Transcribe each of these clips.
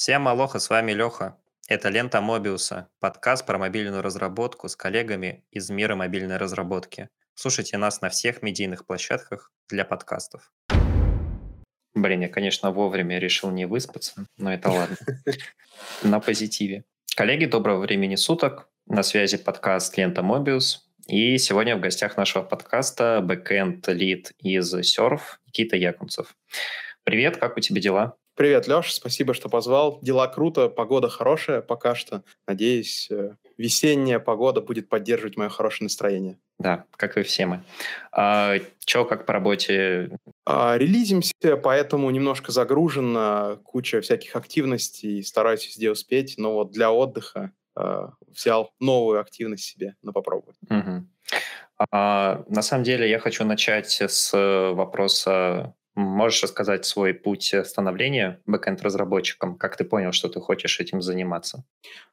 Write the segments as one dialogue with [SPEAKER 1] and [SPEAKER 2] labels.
[SPEAKER 1] Всем алоха, с вами Леха. Это «Лента Мобиуса», подкаст про мобильную разработку с коллегами из мира мобильной разработки. Слушайте нас на всех медийных площадках для подкастов. Блин, я, конечно, вовремя решил не выспаться, но это ладно. На позитиве. Коллеги, доброго времени суток. На связи подкаст «Лента Мобиус». И сегодня в гостях нашего подкаста backend lead из Surf Никита Якунцев. Привет, как у тебя дела?
[SPEAKER 2] Привет, Леша, спасибо, что позвал. Дела круто, погода хорошая пока что. Надеюсь, э, весенняя погода будет поддерживать мое хорошее настроение.
[SPEAKER 1] Да, как и все мы. А, Че, как по работе?
[SPEAKER 2] А, релизимся, поэтому немножко загружен, куча всяких активностей, стараюсь везде успеть, но вот для отдыха а, взял новую активность себе на попробовать.
[SPEAKER 1] Угу. А, на самом деле я хочу начать с вопроса Можешь рассказать свой путь становления бэкэнд-разработчиком? Как ты понял, что ты хочешь этим заниматься?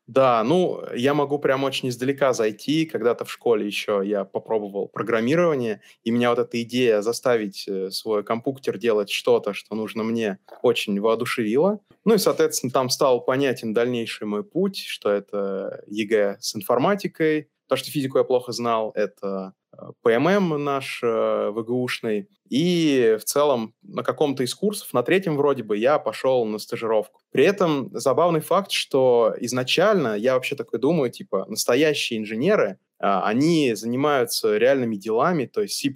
[SPEAKER 2] Да, ну, я могу прям очень издалека зайти. Когда-то в школе еще я попробовал программирование, и меня вот эта идея заставить э, свой компьютер делать что-то, что нужно мне, очень воодушевила. Ну и, соответственно, там стал понятен дальнейший мой путь, что это ЕГЭ с информатикой, то, что физику я плохо знал, это ПММ наш э, ВГУшный. И в целом на каком-то из курсов, на третьем вроде бы, я пошел на стажировку. При этом забавный факт, что изначально я вообще такой думаю, типа, настоящие инженеры, а, они занимаются реальными делами, то есть C++,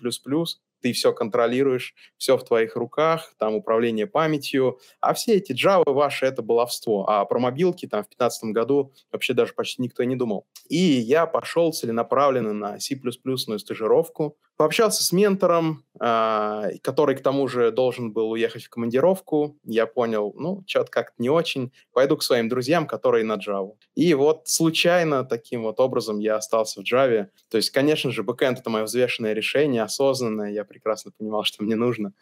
[SPEAKER 2] ты все контролируешь, все в твоих руках, там управление памятью, а все эти Java ваши — это баловство, а про мобилки там в 2015 году вообще даже почти никто не думал. И я пошел целенаправленно на C++ стажировку, Пообщался с ментором, э, который к тому же должен был уехать в командировку. Я понял, ну, что-то как-то не очень. Пойду к своим друзьям, которые на Java. И вот случайно таким вот образом я остался в Java. То есть, конечно же, бэкэнд — это мое взвешенное решение, осознанное. Я прекрасно понимал, что мне нужно.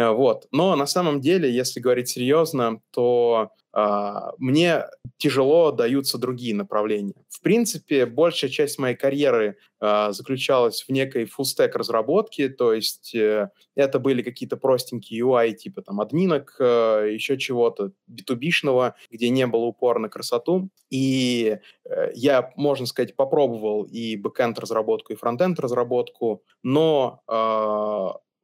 [SPEAKER 2] Э, вот. Но на самом деле, если говорить серьезно, то Uh, мне тяжело даются другие направления. В принципе, большая часть моей карьеры uh, заключалась в некой фуллстек разработке, то есть uh, это были какие-то простенькие UI, типа там админок, э, еще чего-то b где не было упора на красоту. И э, я, можно сказать, попробовал и бэкенд разработку, и фронтенд разработку, но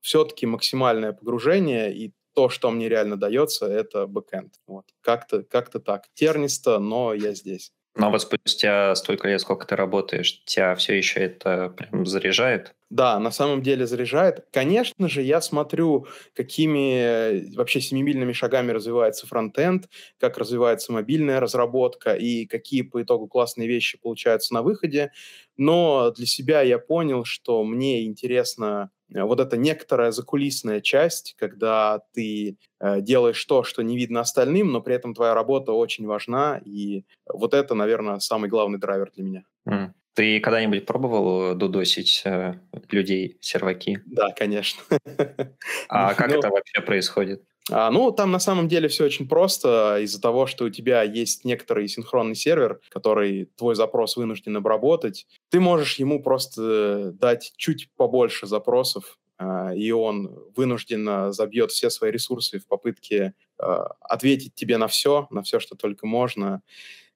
[SPEAKER 2] все-таки максимальное погружение и то, что мне реально дается, это бэкэнд. Вот. Как-то как так. Тернисто, но я здесь.
[SPEAKER 1] Но вот спустя столько лет, сколько ты работаешь, тебя все еще это прям заряжает?
[SPEAKER 2] Да, на самом деле заряжает. Конечно же, я смотрю, какими вообще семимильными шагами развивается фронтенд, как развивается мобильная разработка и какие по итогу классные вещи получаются на выходе. Но для себя я понял, что мне интересно Э, вот эта некоторая закулисная часть, когда ты э, делаешь то, что не видно остальным, но при этом твоя работа очень важна, и вот это, наверное, самый главный драйвер для меня.
[SPEAKER 1] Mm. Ты когда-нибудь пробовал дудосить э, людей, серваки?
[SPEAKER 2] Да, конечно.
[SPEAKER 1] А как ну, это вообще происходит?
[SPEAKER 2] А, ну, там на самом деле все очень просто. Из-за того, что у тебя есть некоторый синхронный сервер, который твой запрос вынужден обработать, ты можешь ему просто дать чуть побольше запросов, а, и он вынужденно забьет все свои ресурсы в попытке а, ответить тебе на все, на все, что только можно,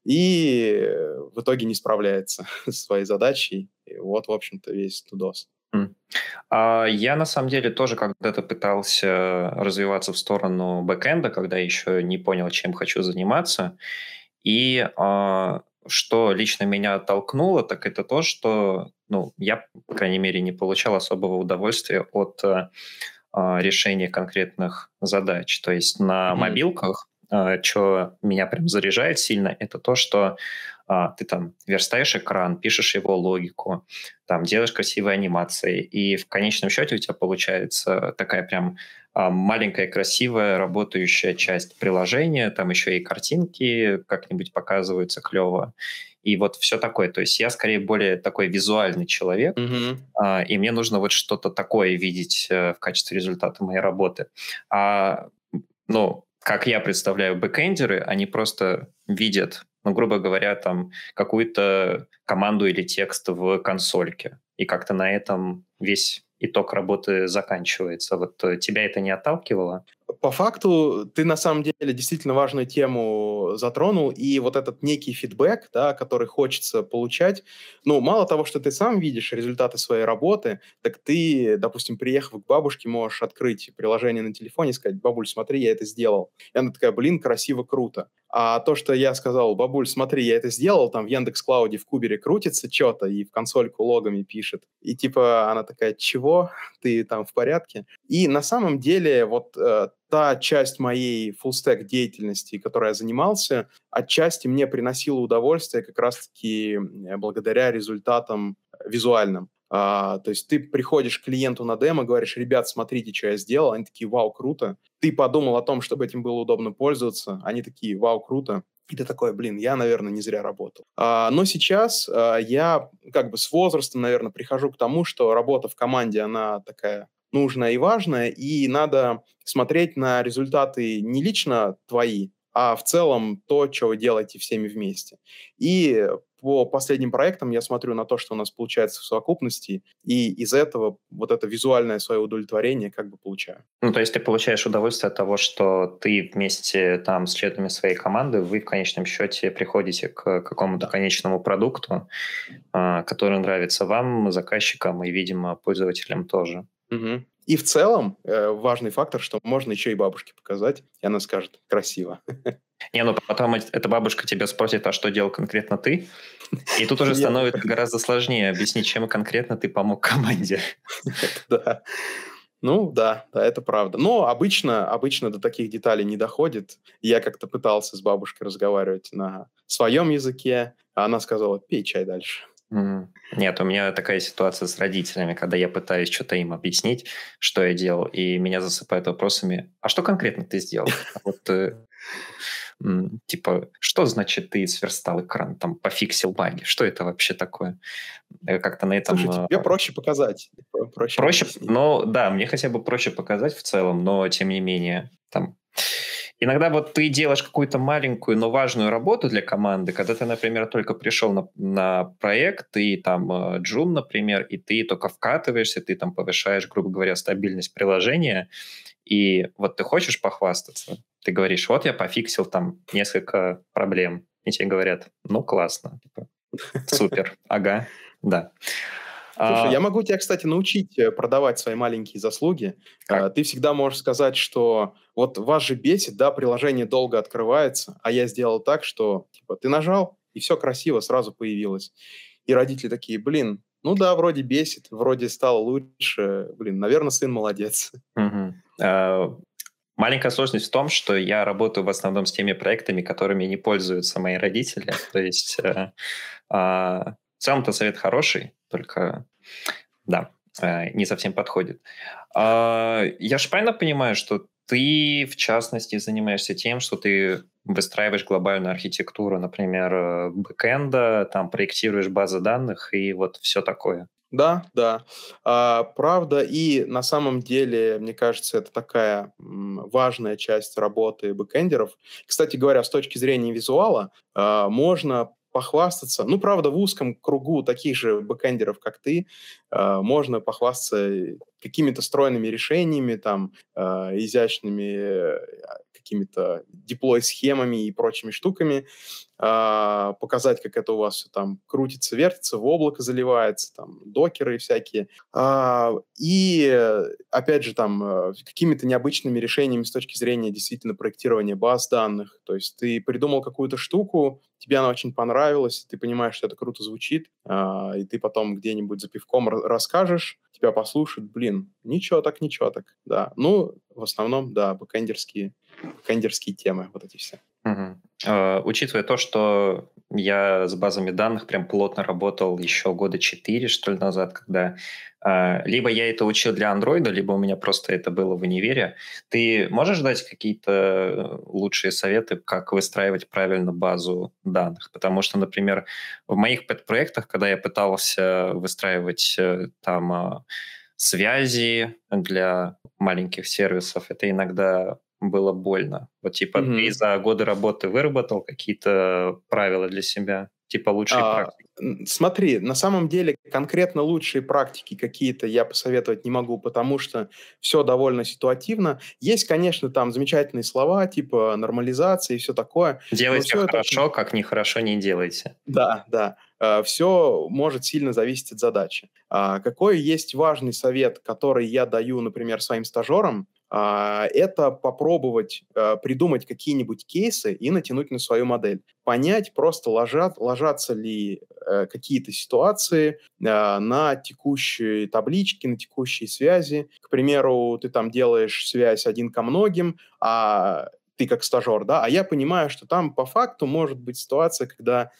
[SPEAKER 2] и в итоге не справляется с своей задачей. И вот, в общем-то, весь тудос.
[SPEAKER 1] А, я на самом деле тоже когда-то пытался развиваться в сторону бэкэнда, когда еще не понял, чем хочу заниматься. И а, что лично меня оттолкнуло, так это то, что ну, я, по крайней мере, не получал особого удовольствия от а, решения конкретных задач. То есть на mm-hmm. мобилках, что меня прям заряжает сильно, это то, что ты там верстаешь экран, пишешь его логику, там делаешь красивые анимации, и в конечном счете у тебя получается такая прям а, маленькая красивая работающая часть приложения, там еще и картинки как-нибудь показываются клево. И вот все такое. То есть я скорее более такой визуальный человек, mm-hmm. а, и мне нужно вот что-то такое видеть а, в качестве результата моей работы. А, ну, как я представляю бэкэндеры, они просто видят ну, грубо говоря, там какую-то команду или текст в консольке. И как-то на этом весь итог работы заканчивается. Вот э, тебя это не отталкивало?
[SPEAKER 2] По факту ты на самом деле действительно важную тему затронул, и вот этот некий фидбэк, да, который хочется получать, ну, мало того, что ты сам видишь результаты своей работы, так ты, допустим, приехав к бабушке, можешь открыть приложение на телефоне и сказать, бабуль, смотри, я это сделал. И она такая, блин, красиво, круто. А то, что я сказал, бабуль, смотри, я это сделал, там в Яндекс Клауде в Кубере крутится что-то и в консольку логами пишет. И типа она такая, чего? Ты там в порядке? И на самом деле вот э, та часть моей фуллстек деятельности, которой я занимался, отчасти мне приносила удовольствие как раз-таки благодаря результатам визуальным. А, то есть ты приходишь к клиенту на демо, говоришь, ребят, смотрите, что я сделал. Они такие, вау, круто. Ты подумал о том, чтобы этим было удобно пользоваться. Они такие, вау, круто. И ты такой, блин, я, наверное, не зря работал. А, но сейчас а, я как бы с возрастом, наверное, прихожу к тому, что работа в команде, она такая нужная и важная, и надо смотреть на результаты не лично твои, а в целом то, что вы делаете всеми вместе. И по последним проектам я смотрю на то, что у нас получается в совокупности, и из этого вот это визуальное свое удовлетворение как бы получаю.
[SPEAKER 1] Ну, то есть ты получаешь удовольствие от того, что ты вместе там с членами своей команды, вы в конечном счете приходите к какому-то да. конечному продукту, а, который нравится вам, заказчикам и, видимо, пользователям тоже.
[SPEAKER 2] Угу. И в целом э, важный фактор, что можно еще и бабушке показать, и она скажет красиво.
[SPEAKER 1] Не, ну потом эта бабушка тебя спросит, а что делал конкретно ты? И тут уже становится гораздо сложнее объяснить, чем конкретно ты помог команде.
[SPEAKER 2] Да. Ну, да, да, это правда. Но обычно, обычно до таких деталей не доходит. Я как-то пытался с бабушкой разговаривать на своем языке, а она сказала, пей чай дальше.
[SPEAKER 1] Нет, у меня такая ситуация с родителями, когда я пытаюсь что-то им объяснить, что я делал, и меня засыпают вопросами, а что конкретно ты сделал? А вот э, типа, что значит ты сверстал экран, там, пофиксил баги? Что это вообще такое? Как-то на этом...
[SPEAKER 2] Слушай, тебе проще показать.
[SPEAKER 1] Проще, проще ну, да, мне хотя бы проще показать в целом, но тем не менее, там... Иногда вот ты делаешь какую-то маленькую, но важную работу для команды, когда ты, например, только пришел на, на проект, ты там э, джун, например, и ты только вкатываешься, ты там повышаешь, грубо говоря, стабильность приложения, и вот ты хочешь похвастаться, ты говоришь, вот я пофиксил там несколько проблем, и тебе говорят, ну классно, типа, супер, ага, да.
[SPEAKER 2] Слушай, а... я могу тебя, кстати, научить э, продавать свои маленькие заслуги. Как? А, ты всегда можешь сказать, что вот вас же бесит, да, приложение долго открывается, а я сделал так, что типа ты нажал, и все красиво сразу появилось. И родители такие, блин, ну да, вроде бесит, вроде стало лучше, блин, наверное, сын молодец.
[SPEAKER 1] Угу. А, маленькая сложность в том, что я работаю в основном с теми проектами, которыми не пользуются мои родители. То есть э, а, в целом-то совет хороший, только да, э, не совсем подходит. А, я же правильно понимаю, что ты, в частности, занимаешься тем, что ты выстраиваешь глобальную архитектуру, например, э, бэкэнда, там проектируешь базы данных и вот все такое.
[SPEAKER 2] Да, да. А, правда, и на самом деле, мне кажется, это такая важная часть работы бэкэндеров. Кстати говоря, с точки зрения визуала, а, можно похвастаться, ну, правда, в узком кругу таких же бэкэндеров, как ты, а, можно похвастаться какими-то стройными решениями, там, а, изящными э, какими-то деплой-схемами и прочими штуками, а, показать, как это у вас все там крутится, вертится, в облако заливается, там, докеры всякие. А, и, опять же, там, э, какими-то необычными решениями с точки зрения действительно проектирования баз данных. То есть ты придумал какую-то штуку, тебе она очень понравилась, ты понимаешь, что это круто звучит, а, и ты потом где-нибудь за пивком расскажешь, тебя послушают, блин, ничего так, ничего так, да. Ну, в основном, да, бэкэндерские, бэкэндерские темы, вот эти все.
[SPEAKER 1] Угу. Э, учитывая то, что я с базами данных прям плотно работал еще года четыре, что ли, назад, когда э, либо я это учил для андроида, либо у меня просто это было в универе. Ты можешь дать какие-то лучшие советы, как выстраивать правильно базу данных? Потому что, например, в моих проектах, когда я пытался выстраивать э, там связи для маленьких сервисов, это иногда было больно? Вот типа mm-hmm. ты за годы работы выработал какие-то правила для себя? Типа лучшие а,
[SPEAKER 2] практики? Смотри, на самом деле конкретно лучшие практики какие-то я посоветовать не могу, потому что все довольно ситуативно. Есть, конечно, там замечательные слова, типа нормализация и все такое.
[SPEAKER 1] Делайте хорошо, это... как нехорошо не делайте.
[SPEAKER 2] Да, да. А, все может сильно зависеть от задачи. А, какой есть важный совет, который я даю, например, своим стажерам, это попробовать а, придумать какие-нибудь кейсы и натянуть на свою модель. Понять, просто ложат, ложатся ли э, какие-то ситуации а, на текущие таблички, на текущие связи. К примеру, ты там делаешь связь один ко многим, а ты как стажер, да, а я понимаю, что там по факту может быть ситуация, когда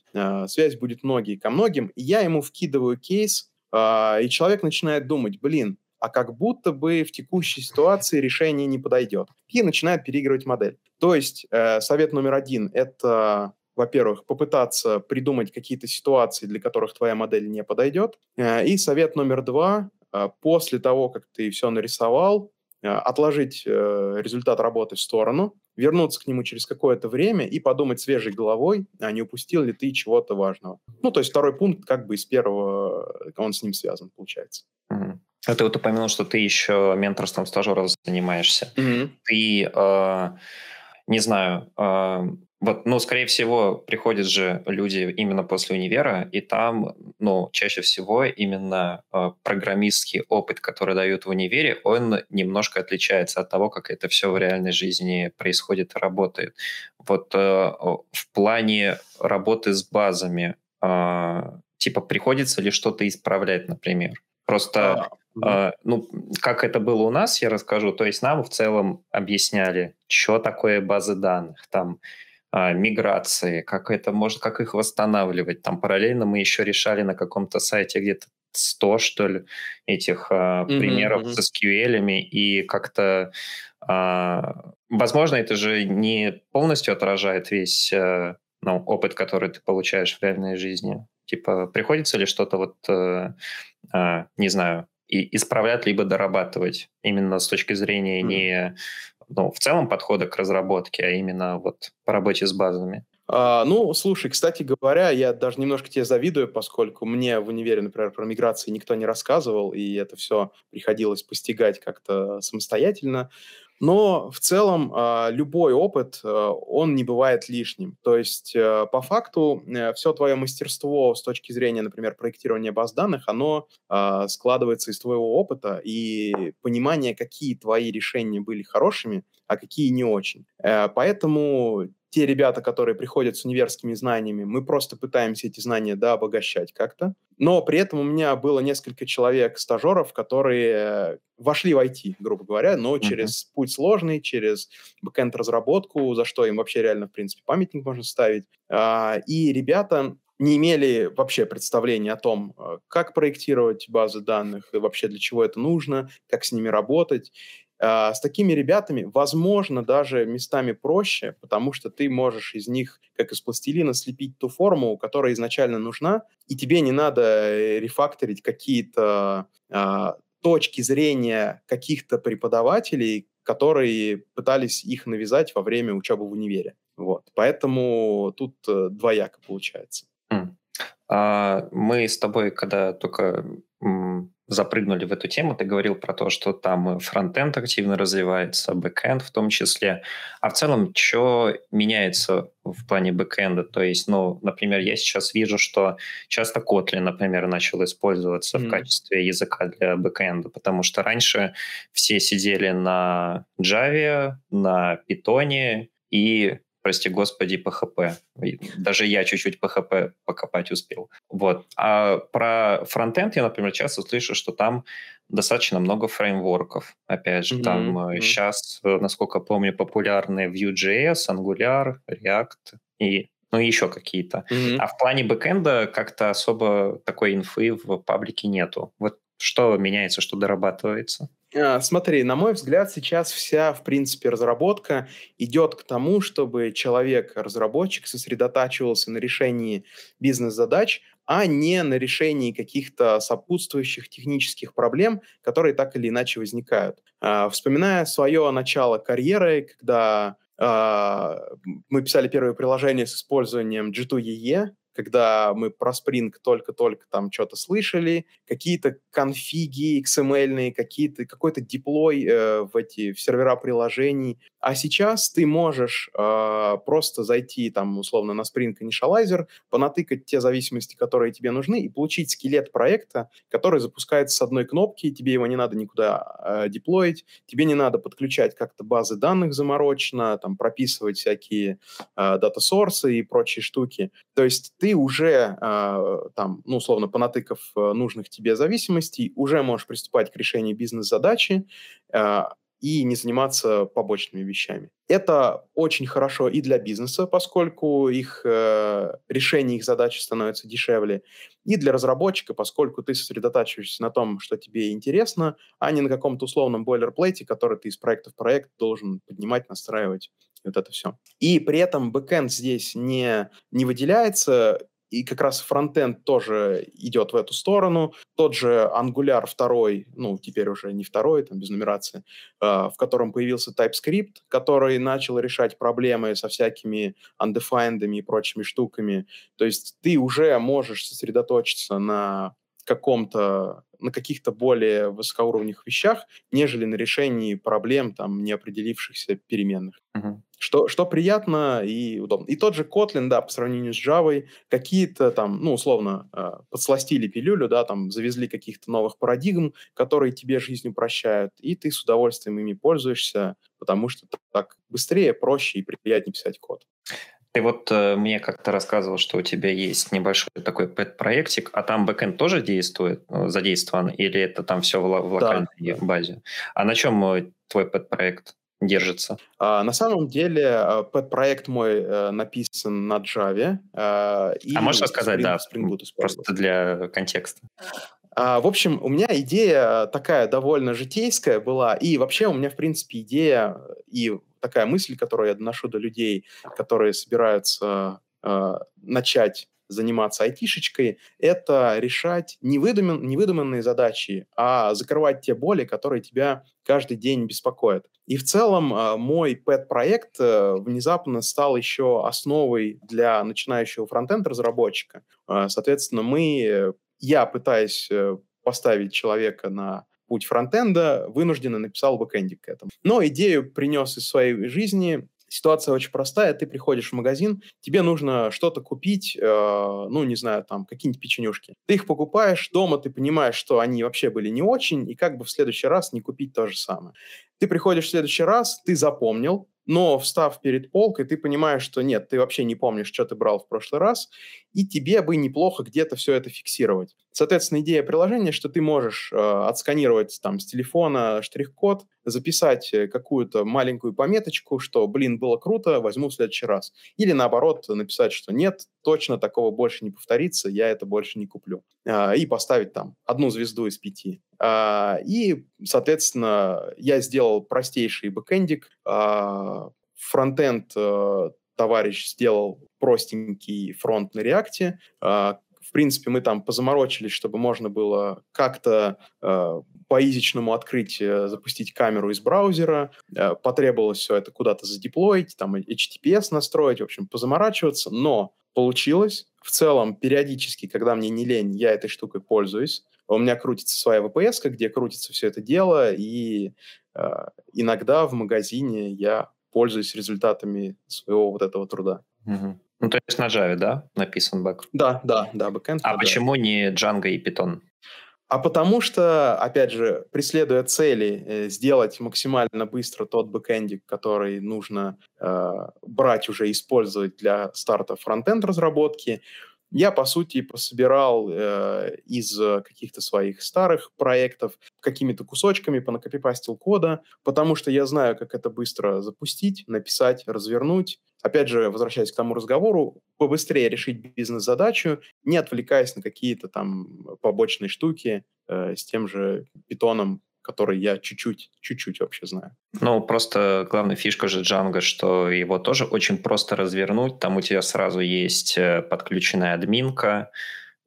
[SPEAKER 2] связь будет многие ко многим, и я ему вкидываю кейс, и человек начинает думать, блин, а как будто бы в текущей ситуации решение не подойдет. И начинает переигрывать модель. То есть э, совет номер один – это, во-первых, попытаться придумать какие-то ситуации, для которых твоя модель не подойдет. Э, и совет номер два э, – после того, как ты все нарисовал, э, отложить результат работы в сторону, вернуться к нему через какое-то время и подумать свежей головой, а не упустил ли ты чего-то важного. Ну, то есть второй пункт как бы из первого, он с ним связан, получается.
[SPEAKER 1] Mm-hmm. А ты вот упомянул, что ты еще менторством стажеров занимаешься. Mm-hmm. Ты, э, не знаю, э, вот, ну, скорее всего, приходят же люди именно после универа, и там, ну, чаще всего именно э, программистский опыт, который дают в универе, он немножко отличается от того, как это все в реальной жизни происходит и работает. Вот э, в плане работы с базами, э, типа, приходится ли что-то исправлять, например? Просто а, Uh, ну, как это было у нас, я расскажу. То есть нам в целом объясняли, что такое базы данных, там uh, миграции, как это может, как их восстанавливать. Там параллельно мы еще решали на каком-то сайте где-то 100, что ли, этих mm-hmm, примеров mm-hmm. с SQL, и как-то, возможно, это же не полностью отражает весь ну, опыт, который ты получаешь в реальной жизни. Типа, приходится ли что-то вот, э, э, не знаю, и исправлять либо дорабатывать именно с точки зрения mm. не ну, в целом подхода к разработке, а именно вот по работе с базами?
[SPEAKER 2] А, ну, слушай, кстати говоря, я даже немножко тебе завидую, поскольку мне в универе, например, про миграции никто не рассказывал, и это все приходилось постигать как-то самостоятельно. Но в целом а, любой опыт, а, он не бывает лишним. То есть э, по факту э, все твое мастерство с точки зрения, например, проектирования баз данных, оно а, складывается из твоего опыта и понимания, какие твои решения были хорошими, а какие не очень. Э, поэтому те ребята, которые приходят с универскими знаниями, мы просто пытаемся эти знания да, обогащать как-то. Но при этом у меня было несколько человек, стажеров, которые вошли в IT, грубо говоря, но uh-huh. через путь сложный, через бэкэнд-разработку, за что им вообще реально, в принципе, памятник можно ставить. А, и ребята не имели вообще представления о том, как проектировать базы данных и вообще для чего это нужно, как с ними работать. А, с такими ребятами, возможно, даже местами проще, потому что ты можешь из них, как из пластилина, слепить ту форму, которая изначально нужна, и тебе не надо э, рефакторить какие-то а, точки зрения каких-то преподавателей, которые пытались их навязать во время учебы в универе. Вот. Поэтому тут э, двояко получается.
[SPEAKER 1] А, мы с тобой, когда только запрыгнули в эту тему, ты говорил про то, что там фронтенд активно развивается, бэкенд в том числе. А в целом, что меняется в плане бэкенда? То есть, ну, например, я сейчас вижу, что часто Kotlin, например, начал использоваться мм в качестве языка для бэкенда, потому что раньше все сидели на Java, на Python, и прости господи, PHP. Даже я чуть-чуть PHP покопать успел. Вот. А про фронтенд я, например, часто слышу, что там достаточно много фреймворков. Опять же, mm-hmm. там mm-hmm. сейчас, насколько помню, популярны Vue.js, Angular, React и ну еще какие-то. Mm-hmm. А в плане бэкэнда как-то особо такой инфы в паблике нету. Вот что меняется, что дорабатывается?
[SPEAKER 2] А, смотри, на мой взгляд, сейчас вся, в принципе, разработка идет к тому, чтобы человек-разработчик сосредотачивался на решении бизнес-задач, а не на решении каких-то сопутствующих технических проблем, которые так или иначе возникают. А, вспоминая свое начало карьеры, когда а, мы писали первое приложение с использованием G2EE, когда мы про Spring только-только там что-то слышали, какие-то конфиги XML, какие-то, какой-то деплой э, в эти в сервера приложений. А сейчас ты можешь э, просто зайти там условно на Spring Initializer, понатыкать те зависимости, которые тебе нужны, и получить скелет проекта, который запускается с одной кнопки, тебе его не надо никуда э, деплоить, тебе не надо подключать как-то базы данных заморочно, там прописывать всякие э, дата-сорсы и прочие штуки. То есть ты уже э, там, ну, условно, понатыкав нужных тебе зависимостей, уже можешь приступать к решению бизнес-задачи, э, и не заниматься побочными вещами. Это очень хорошо и для бизнеса, поскольку их э, решение их задачи становится дешевле, и для разработчика, поскольку ты сосредотачиваешься на том, что тебе интересно, а не на каком-то условном бойлерплейте, который ты из проекта в проект должен поднимать, настраивать вот это все. И при этом бэкэнд здесь не, не выделяется, и как раз фронтенд тоже идет в эту сторону. Тот же Angular 2, ну, теперь уже не второй, там, без нумерации, э, в котором появился TypeScript, который начал решать проблемы со всякими undefined и прочими штуками. То есть ты уже можешь сосредоточиться на каком-то на каких-то более высокоуровневых вещах, нежели на решении проблем там неопределившихся переменных. Uh-huh. Что, что приятно и удобно. И тот же Kotlin, да, по сравнению с Java, какие-то там, ну, условно, э, подсластили пилюлю, да, там, завезли каких-то новых парадигм, которые тебе жизнь упрощают, и ты с удовольствием ими пользуешься, потому что так быстрее, проще и приятнее писать код.
[SPEAKER 1] Ты вот э, мне как-то рассказывал, что у тебя есть небольшой такой пэт-проектик, а там бэкэнд тоже действует, э, задействован, или это там все в, в локальной да. базе? А на чем э, твой пэт-проект держится?
[SPEAKER 2] А, на самом деле, э, пэт-проект мой э, написан на Java.
[SPEAKER 1] Э, и а можешь рассказать, Spring, да, Spring просто для контекста?
[SPEAKER 2] А, в общем, у меня идея такая довольно житейская была, и вообще у меня, в принципе, идея и такая мысль, которую я доношу до людей, которые собираются э, начать заниматься айтишечкой, это решать невыдумен, невыдуманные задачи, а закрывать те боли, которые тебя каждый день беспокоят. И в целом э, мой пэт-проект э, внезапно стал еще основой для начинающего фронтенд-разработчика. Э, соответственно, мы, я пытаюсь поставить человека на путь фронтенда, вынужденно написал бэкэндик к этому. Но идею принес из своей жизни. Ситуация очень простая. Ты приходишь в магазин, тебе нужно что-то купить, э, ну, не знаю, там, какие-нибудь печенюшки. Ты их покупаешь, дома ты понимаешь, что они вообще были не очень, и как бы в следующий раз не купить то же самое. Ты приходишь в следующий раз, ты запомнил, но встав перед полкой, ты понимаешь, что нет, ты вообще не помнишь, что ты брал в прошлый раз, и тебе бы неплохо где-то все это фиксировать. Соответственно, идея приложения, что ты можешь э, отсканировать там с телефона штрих-код, записать э, какую-то маленькую пометочку, что, блин, было круто, возьму в следующий раз. Или наоборот, написать, что нет, точно такого больше не повторится, я это больше не куплю. Э, и поставить там одну звезду из пяти. Э, и, соответственно, я сделал простейший бэкэндик, э, фронтенд э, товарищ сделал простенький фронт на реакте. Э, в принципе, мы там позаморочились, чтобы можно было как-то э, по-изичному открыть, запустить камеру из браузера. Э, потребовалось все это куда-то задеплоить, там HTTPS настроить, в общем, позаморачиваться. Но получилось. В целом, периодически, когда мне не лень, я этой штукой пользуюсь. У меня крутится своя VPS, где крутится все это дело, и э, иногда в магазине я пользуюсь результатами своего вот этого труда.
[SPEAKER 1] Угу. Ну, то есть на Java, да, написан бэк?
[SPEAKER 2] Да, да, да, бэкэнд.
[SPEAKER 1] А почему не Django и Python?
[SPEAKER 2] А потому что, опять же, преследуя цели э, сделать максимально быстро тот бэкэндик, который нужно э, брать уже использовать для старта фронтенд разработки, я, по сути, пособирал э, из каких-то своих старых проектов какими-то кусочками, понакопипастил кода, потому что я знаю, как это быстро запустить, написать, развернуть. Опять же, возвращаясь к тому разговору, побыстрее решить бизнес-задачу, не отвлекаясь на какие-то там побочные штуки э, с тем же питоном, который я чуть-чуть, чуть-чуть вообще знаю.
[SPEAKER 1] Ну, просто главная фишка же Django, что его тоже очень просто развернуть. Там у тебя сразу есть э, подключенная админка,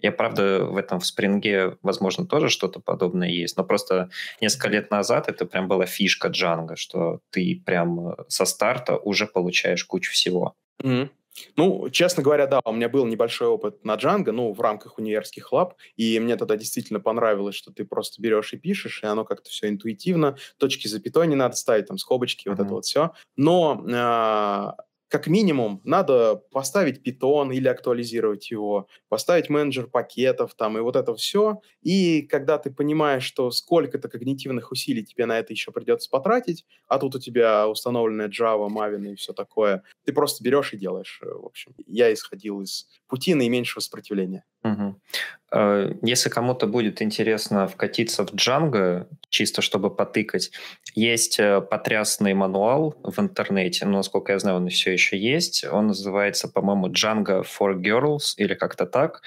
[SPEAKER 1] Я, правда, в этом в спринге, возможно, тоже что-то подобное есть, но просто несколько лет назад это прям была фишка Django, что ты прям э, со старта уже получаешь кучу всего.
[SPEAKER 2] Mm-hmm. Ну, честно говоря, да, у меня был небольшой опыт на Django, ну, в рамках универских лаб, и мне тогда действительно понравилось, что ты просто берешь и пишешь, и оно как-то все интуитивно, точки запятой не надо ставить, там, скобочки, mm-hmm. вот это вот все. Но э, как минимум надо поставить питон или актуализировать его, поставить менеджер пакетов там и вот это все. И когда ты понимаешь, что сколько-то когнитивных усилий тебе на это еще придется потратить, а тут у тебя установленная Java, Maven и все такое, ты просто берешь и делаешь. Э, в общем, я исходил из пути наименьшего сопротивления.
[SPEAKER 1] Угу. Если кому-то будет интересно вкатиться в Django, чисто чтобы потыкать, есть э, потрясный мануал в интернете, но, насколько я знаю, он все еще есть. Он называется, по-моему, Django for Girls или как-то так.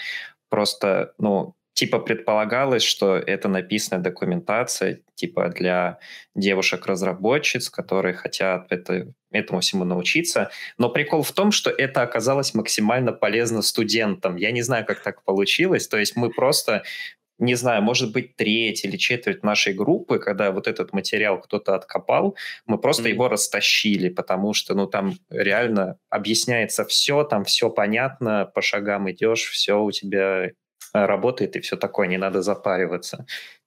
[SPEAKER 1] Просто, ну, типа предполагалось, что это написанная документация типа для девушек-разработчиц, которые хотят это, этому всему научиться. Но прикол в том, что это оказалось максимально полезно студентам. Я не знаю, как так получилось. То есть мы просто не знаю, может быть, треть или четверть нашей группы, когда вот этот материал кто-то откопал, мы просто mm-hmm. его растащили, потому что, ну, там реально объясняется все, там все понятно, по шагам идешь, все у тебя работает и все такое, не надо запариваться.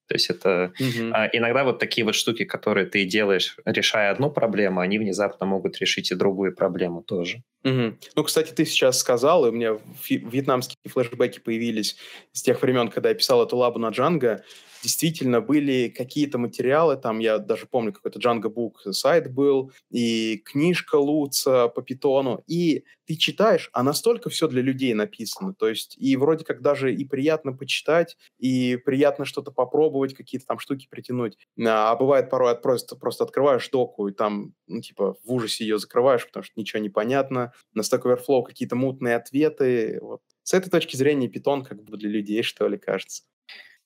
[SPEAKER 1] То есть это угу. а, иногда вот такие вот штуки, которые ты делаешь, решая одну проблему, они внезапно могут решить и другую проблему тоже.
[SPEAKER 2] Угу. Ну, кстати, ты сейчас сказал, и у меня вьетнамские флешбеки появились с тех времен, когда я писал эту лабу на Django действительно были какие-то материалы, там я даже помню, какой-то Django Book сайт был, и книжка Луца по питону, и ты читаешь, а настолько все для людей написано, то есть и вроде как даже и приятно почитать, и приятно что-то попробовать, какие-то там штуки притянуть, а бывает порой просто, просто открываешь доку, и там, ну, типа, в ужасе ее закрываешь, потому что ничего не понятно, на Stack Overflow какие-то мутные ответы, вот. С этой точки зрения питон как бы для людей, что ли, кажется.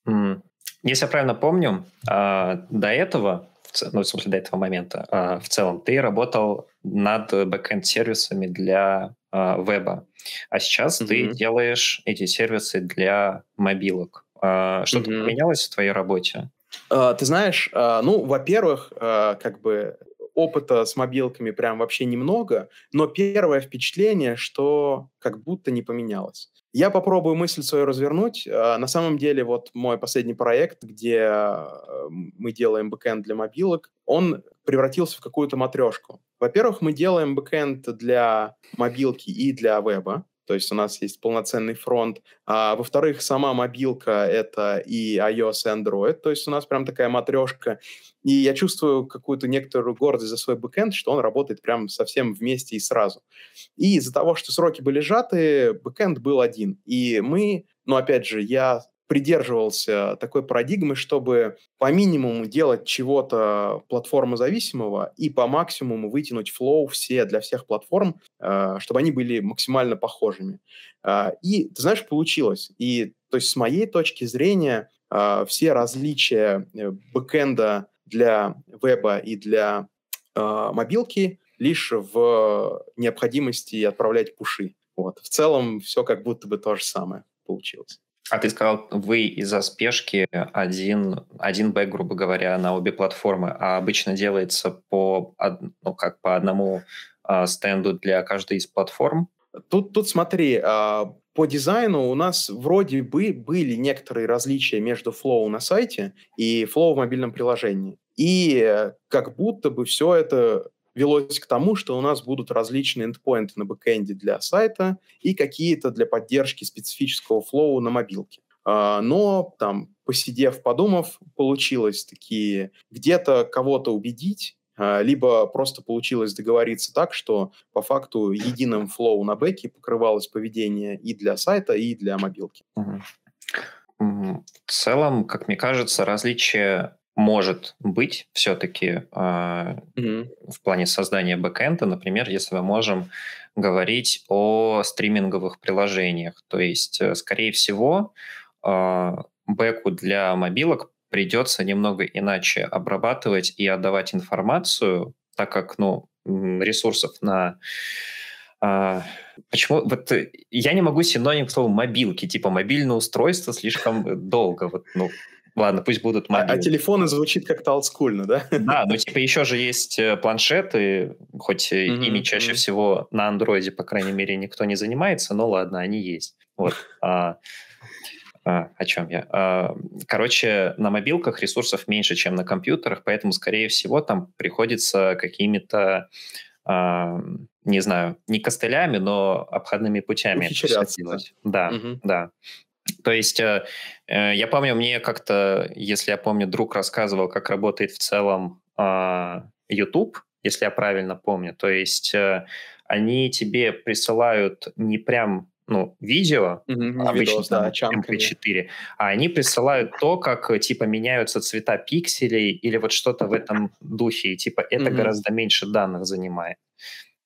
[SPEAKER 1] Mm. Если я правильно помню, а, до этого, ну, в смысле, до этого момента, а, в целом, ты работал над бэкэнд-сервисами для а, веба, а сейчас mm-hmm. ты делаешь эти сервисы для мобилок. Что-то mm-hmm. поменялось в твоей работе?
[SPEAKER 2] Ты знаешь, ну, во-первых, как бы опыта с мобилками прям вообще немного, но первое впечатление, что как будто не поменялось. Я попробую мысль свою развернуть. А, на самом деле, вот мой последний проект, где э, мы делаем бэкэнд для мобилок, он превратился в какую-то матрешку. Во-первых, мы делаем бэкэнд для мобилки и для веба. То есть у нас есть полноценный фронт. А, во-вторых, сама мобилка — это и iOS, и Android. То есть у нас прям такая матрешка. И я чувствую какую-то некоторую гордость за свой бэкэнд, что он работает прям совсем вместе и сразу. И из-за того, что сроки были сжаты, бэкэнд был один. И мы, ну, опять же, я придерживался такой парадигмы, чтобы по минимуму делать чего-то платформозависимого и по максимуму вытянуть flow все для всех платформ, э, чтобы они были максимально похожими. Э, и, ты знаешь, получилось. И, то есть, с моей точки зрения, э, все различия бэкэнда для веба и для мобилки лишь в необходимости отправлять пуши. Вот. В целом все как будто бы то же самое получилось.
[SPEAKER 1] А ты сказал, вы из-за спешки один, один бэк, грубо говоря, на обе платформы, а обычно делается по, ну, как по одному а, стенду для каждой из платформ?
[SPEAKER 2] Тут, тут смотри, а, по дизайну у нас вроде бы были некоторые различия между flow на сайте и flow в мобильном приложении. И э, как будто бы все это велось к тому, что у нас будут различные эндпоинты на бэкэнде для сайта и какие-то для поддержки специфического flow на мобилке. А, но там, посидев, подумав, получилось такие где-то кого-то убедить, а, либо просто получилось договориться так, что по факту единым флоу на бэке покрывалось поведение и для сайта, и для мобилки.
[SPEAKER 1] В целом, как мне кажется, различие может быть все-таки э, mm-hmm. в плане создания бэкэнда, например, если мы можем говорить о стриминговых приложениях. То есть, э, скорее всего, э, бэку для мобилок придется немного иначе обрабатывать и отдавать информацию, так как ну, ресурсов на А, почему? Вот э, я не могу синоним к слову мобилки, типа мобильное устройство слишком долго. Вот, ну, ладно, пусть будут
[SPEAKER 2] мобилки. А, а телефоны звучит как-то олдскульно, да?
[SPEAKER 1] Да, ну типа еще же есть э, планшеты, хоть mm-hmm, ими чаще mm-hmm. всего на андроиде, по крайней мере, никто не занимается, но ладно, они есть. Вот. А, а, о чем я? А, короче, на мобилках ресурсов меньше, чем на компьютерах, поэтому, скорее всего, там приходится какими-то а, не знаю, не костылями, но обходными путями. Да, угу. да. То есть э, э, я помню, мне как-то, если я помню, друг рассказывал, как работает в целом э, YouTube, если я правильно помню. То есть э, они тебе присылают не прям ну, видео, mm-hmm, обычно видос, да, MP4, а они присылают то, как, типа, меняются цвета пикселей или вот что-то в этом духе, и, типа, это mm-hmm. гораздо меньше данных занимает.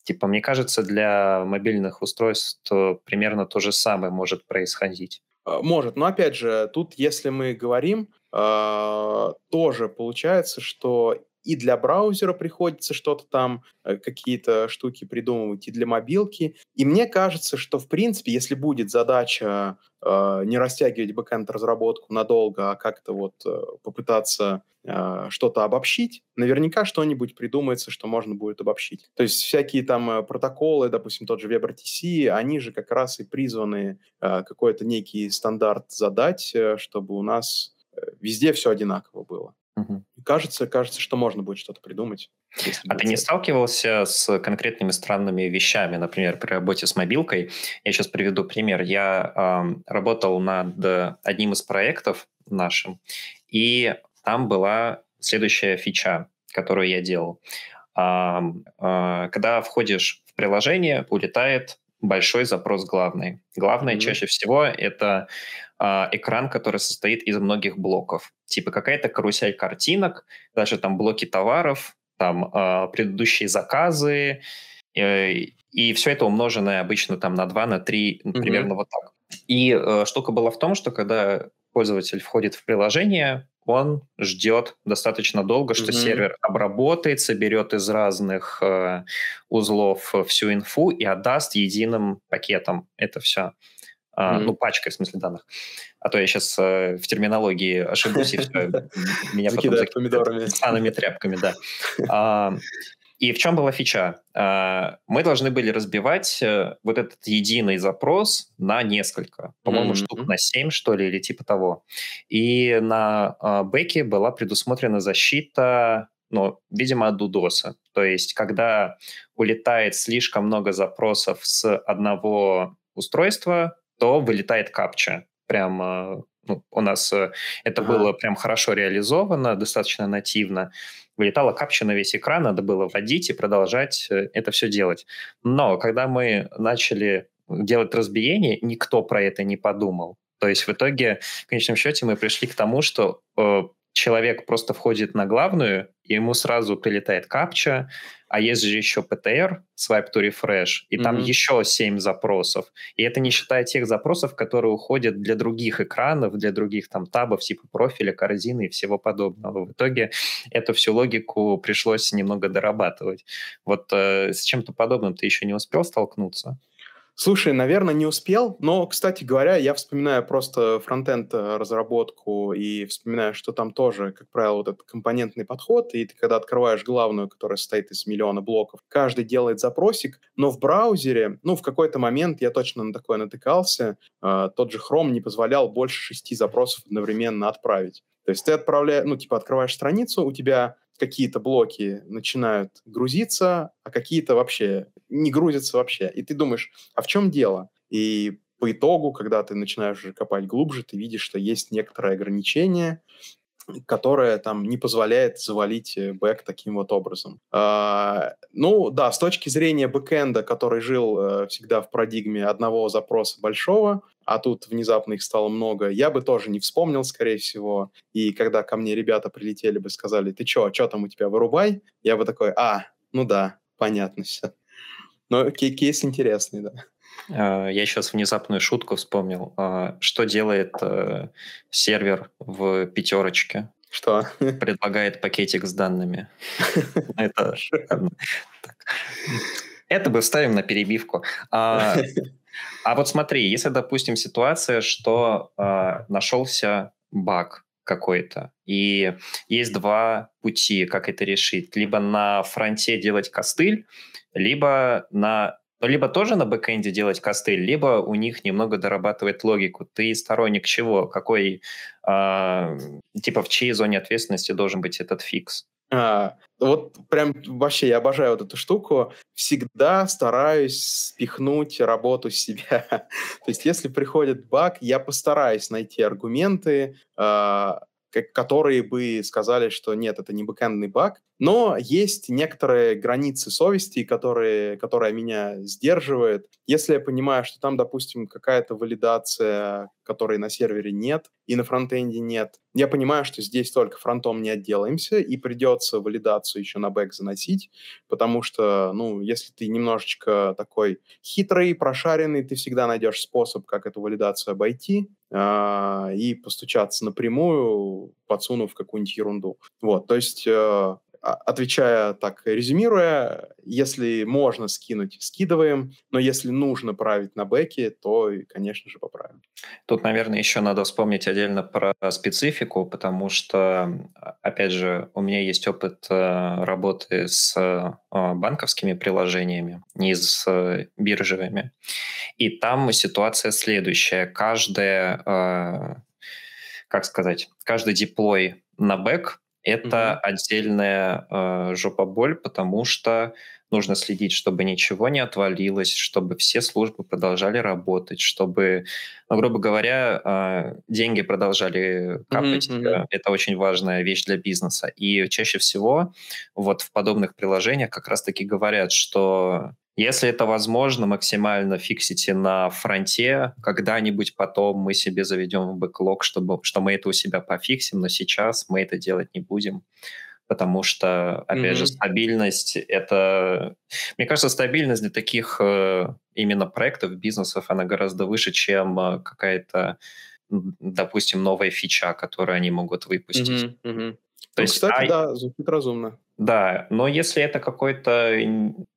[SPEAKER 1] Типа, мне кажется, для мобильных устройств примерно то же самое может происходить.
[SPEAKER 2] А, может, но опять же, тут, если мы говорим, э, тоже получается, что и для браузера приходится что-то там, э, какие-то штуки придумывать, и для мобилки. И мне кажется, что, в принципе, если будет задача э, не растягивать бэкэнд разработку надолго, а как-то вот э, попытаться э, что-то обобщить, наверняка что-нибудь придумается, что можно будет обобщить. То есть всякие там э, протоколы, допустим, тот же WebRTC, они же как раз и призваны э, какой-то некий стандарт задать, э, чтобы у нас везде все одинаково было. Угу. Кажется, кажется, что можно будет что-то придумать.
[SPEAKER 1] А ты не сталкивался с конкретными странными вещами, например, при работе с мобилкой? Я сейчас приведу пример. Я э, работал над одним из проектов нашим, и там была следующая фича, которую я делал. Э, э, когда входишь в приложение, улетает большой запрос главный. Главное mm-hmm. чаще всего это э, экран, который состоит из многих блоков. Типа какая-то карусель картинок, даже там блоки товаров, там э, предыдущие заказы, э, и все это умноженное обычно там на 2, на 3, mm-hmm. примерно вот так. И э, штука была в том, что когда пользователь входит в приложение, он ждет достаточно долго, что mm-hmm. сервер обработает, соберет из разных э, узлов всю инфу и отдаст единым пакетом это все. Mm-hmm. Ну, пачкой, в смысле, данных. А то я сейчас э, в терминологии ошибусь, и все, меня потом закидают помидорами. тряпками, да. И в чем была фича? А, мы должны были разбивать э, вот этот единый запрос на несколько. По-моему, mm-hmm. штук на 7, что ли, или типа того. И на а, бэке была предусмотрена защита ну, видимо, от DDoS. То есть, когда улетает слишком много запросов с одного устройства, то вылетает капча. Прям э, ну, у нас э, это ага. было прям хорошо реализовано, достаточно нативно. Вылетала капча на весь экран, надо было вводить и продолжать э, это все делать. Но когда мы начали делать разбиение, никто про это не подумал. То есть в итоге, в конечном счете, мы пришли к тому, что человек просто входит на главную, и ему сразу прилетает капча, а есть же еще PTR, Swipe to Refresh, и mm-hmm. там еще 7 запросов. И это не считая тех запросов, которые уходят для других экранов, для других там табов, типа профиля, корзины и всего подобного. В итоге эту всю логику пришлось немного дорабатывать. Вот э, с чем-то подобным ты еще не успел столкнуться?
[SPEAKER 2] Слушай, наверное, не успел, но, кстати говоря, я вспоминаю просто фронтенд э, разработку и вспоминаю, что там тоже, как правило, вот этот компонентный подход, и ты когда открываешь главную, которая состоит из миллиона блоков, каждый делает запросик, но в браузере, ну, в какой-то момент я точно на такое натыкался, э, тот же Chrome не позволял больше шести запросов одновременно отправить. То есть ты отправляешь, ну, типа, открываешь страницу, у тебя какие-то блоки начинают грузиться, а какие-то вообще не грузятся вообще. И ты думаешь, а в чем дело? И по итогу, когда ты начинаешь уже копать глубже, ты видишь, что есть некоторые ограничения, которое там не позволяет завалить э, бэк таким вот образом. А, ну да, с точки зрения бэкэнда, который жил а, всегда в парадигме одного запроса большого, а тут внезапно их стало много, я бы тоже не вспомнил, скорее всего. И когда ко мне ребята прилетели бы, сказали, ты чё, что там у тебя, вырубай? Я бы такой, а, ну да, понятно все. Но кейс интересный, да.
[SPEAKER 1] А, я сейчас внезапную шутку вспомнил. А, что делает э, сервер в пятерочке?
[SPEAKER 2] Что?
[SPEAKER 1] Предлагает пакетик с данными. Это Это бы вставим на перебивку. А, а вот смотри, если, допустим, ситуация, что а, нашелся баг какой-то, и есть два пути, как это решить. Либо на фронте делать костыль, либо на ну, либо тоже на бэкэнде делать костыль, либо у них немного дорабатывать логику. Ты сторонник чего? Какой, э, типа, в чьей зоне ответственности должен быть этот фикс?
[SPEAKER 2] А, вот прям вообще я обожаю вот эту штуку. Всегда стараюсь спихнуть работу себя. То есть если приходит баг, я постараюсь найти аргументы, э, которые бы сказали, что нет, это не бэкэндный баг. Но есть некоторые границы совести, которые, которые меня сдерживают. Если я понимаю, что там, допустим, какая-то валидация, которой на сервере нет, и на фронтенде нет, я понимаю, что здесь только фронтом не отделаемся, и придется валидацию еще на бэк заносить, потому что, ну, если ты немножечко такой хитрый, прошаренный, ты всегда найдешь способ, как эту валидацию обойти э, и постучаться напрямую, подсунув какую-нибудь ерунду. Вот, то есть э, а, отвечая так, резюмируя, если можно скинуть, скидываем, но если нужно править на бэке, то, конечно же, поправим.
[SPEAKER 1] Тут, наверное, еще надо вспомнить отдельно про специфику, потому что, опять же, у меня есть опыт э, работы с э, банковскими приложениями, не с э, биржевыми. И там ситуация следующая. Каждая, как сказать, каждый деплой на бэк это угу. отдельная э, жопа боль, потому что нужно следить, чтобы ничего не отвалилось, чтобы все службы продолжали работать, чтобы, ну, грубо говоря, э, деньги продолжали капать. Mm-hmm. Это очень важная вещь для бизнеса. И чаще всего вот в подобных приложениях как раз-таки говорят, что если это возможно, максимально фиксите на фронте. Когда-нибудь потом мы себе заведем в бэклог, чтобы, что мы это у себя пофиксим, но сейчас мы это делать не будем. Потому что, опять mm-hmm. же, стабильность — это... Мне кажется, стабильность для таких э, именно проектов, бизнесов, она гораздо выше, чем э, какая-то, допустим, новая фича, которую они могут выпустить. Mm-hmm.
[SPEAKER 2] Mm-hmm. То ну, есть, кстати, а... да, звучит разумно.
[SPEAKER 1] Да, но если это какой-то,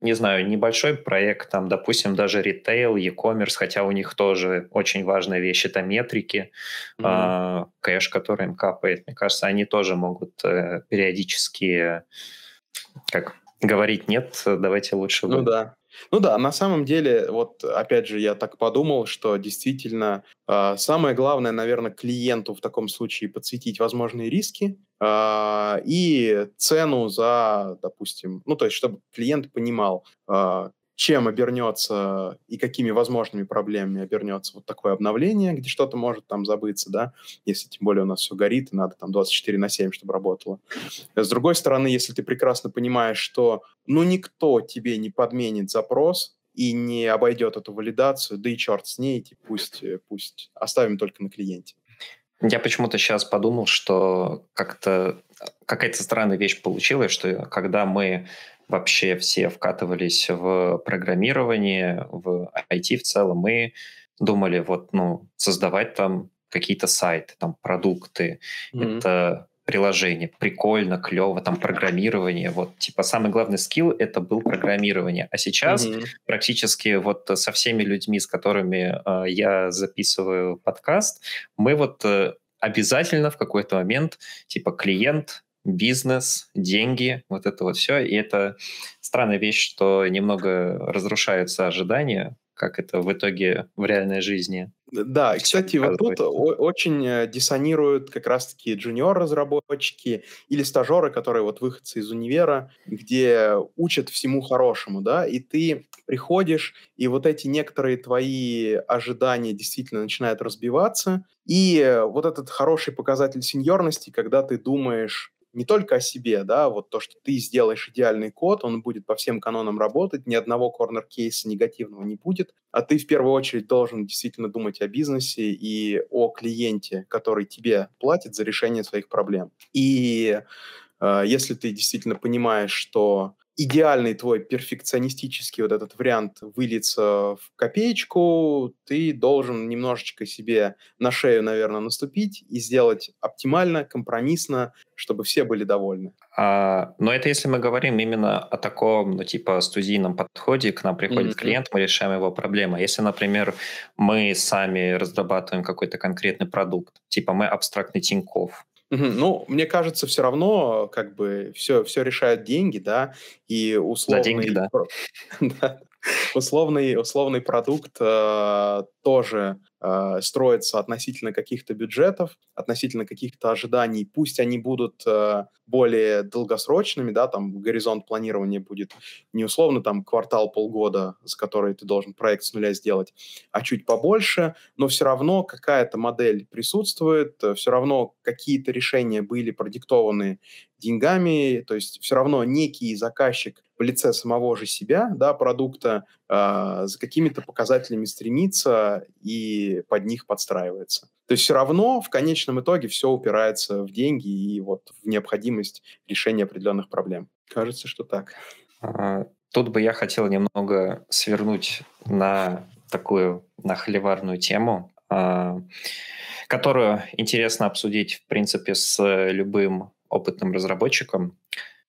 [SPEAKER 1] не знаю, небольшой проект, там, допустим, даже ритейл, e-commerce, хотя у них тоже очень важная вещь, это метрики, mm-hmm. э, кэш, который им капает, мне кажется, они тоже могут э, периодически, как говорить, нет, давайте лучше...
[SPEAKER 2] Вы. Ну да, ну да, на самом деле, вот опять же, я так подумал, что действительно э, самое главное, наверное, клиенту в таком случае подсветить возможные риски э, и цену за, допустим, ну то есть, чтобы клиент понимал, э, чем обернется и какими возможными проблемами обернется вот такое обновление, где что-то может там забыться, да, если тем более у нас все горит, и надо там 24 на 7, чтобы работало. С другой стороны, если ты прекрасно понимаешь, что ну никто тебе не подменит запрос, и не обойдет эту валидацию, да и черт с ней, типа, пусть, пусть оставим только на клиенте.
[SPEAKER 1] Я почему-то сейчас подумал, что как-то какая-то странная вещь получилась, что когда мы вообще все вкатывались в программирование, в IT в целом, мы думали вот, ну, создавать там какие-то сайты, там, продукты, mm-hmm. это приложение, прикольно, клево, там, программирование, вот, типа, самый главный скилл — это был программирование, а сейчас mm-hmm. практически вот со всеми людьми, с которыми э, я записываю подкаст, мы вот э, обязательно в какой-то момент, типа, клиент, бизнес, деньги, вот это вот все. И это странная вещь, что немного разрушаются ожидания, как это в итоге в реальной жизни.
[SPEAKER 2] Да, кстати, вот тут очень э, диссонируют как раз-таки джуниор-разработчики или стажеры, которые вот выходцы из универа, где учат всему хорошему, да, и ты приходишь, и вот эти некоторые твои ожидания действительно начинают разбиваться, и вот этот хороший показатель сеньорности, когда ты думаешь, не только о себе, да, вот то, что ты сделаешь идеальный код, он будет по всем канонам работать, ни одного корнер-кейса негативного не будет, а ты в первую очередь должен действительно думать о бизнесе и о клиенте, который тебе платит за решение своих проблем. И э, если ты действительно понимаешь, что идеальный твой перфекционистический вот этот вариант выльется в копеечку, ты должен немножечко себе на шею, наверное, наступить и сделать оптимально, компромиссно, чтобы все были довольны.
[SPEAKER 1] А, но это если мы говорим именно о таком, ну, типа, студийном подходе, к нам приходит mm-hmm. клиент, мы решаем его проблему. Если, например, мы сами разрабатываем какой-то конкретный продукт, типа мы абстрактный Тиньков,
[SPEAKER 2] ну, мне кажется, все равно как бы все, все решают деньги, да, и условный... За деньги, да. условный, условный продукт э, тоже э, строится относительно каких-то бюджетов, относительно каких-то ожиданий. Пусть они будут э, более долгосрочными, да, там горизонт планирования будет не условно там квартал-полгода, за который ты должен проект с нуля сделать, а чуть побольше, но все равно какая-то модель присутствует, все равно какие-то решения были продиктованы деньгами, то есть все равно некий заказчик в лице самого же себя, да, продукта, э, за какими-то показателями стремится и под них подстраивается. То есть все равно в конечном итоге все упирается в деньги и вот в необходимость решения определенных проблем. Кажется, что так.
[SPEAKER 1] А, тут бы я хотел немного свернуть на такую на холиварную тему, а, которую интересно обсудить, в принципе, с любым опытным разработчиком.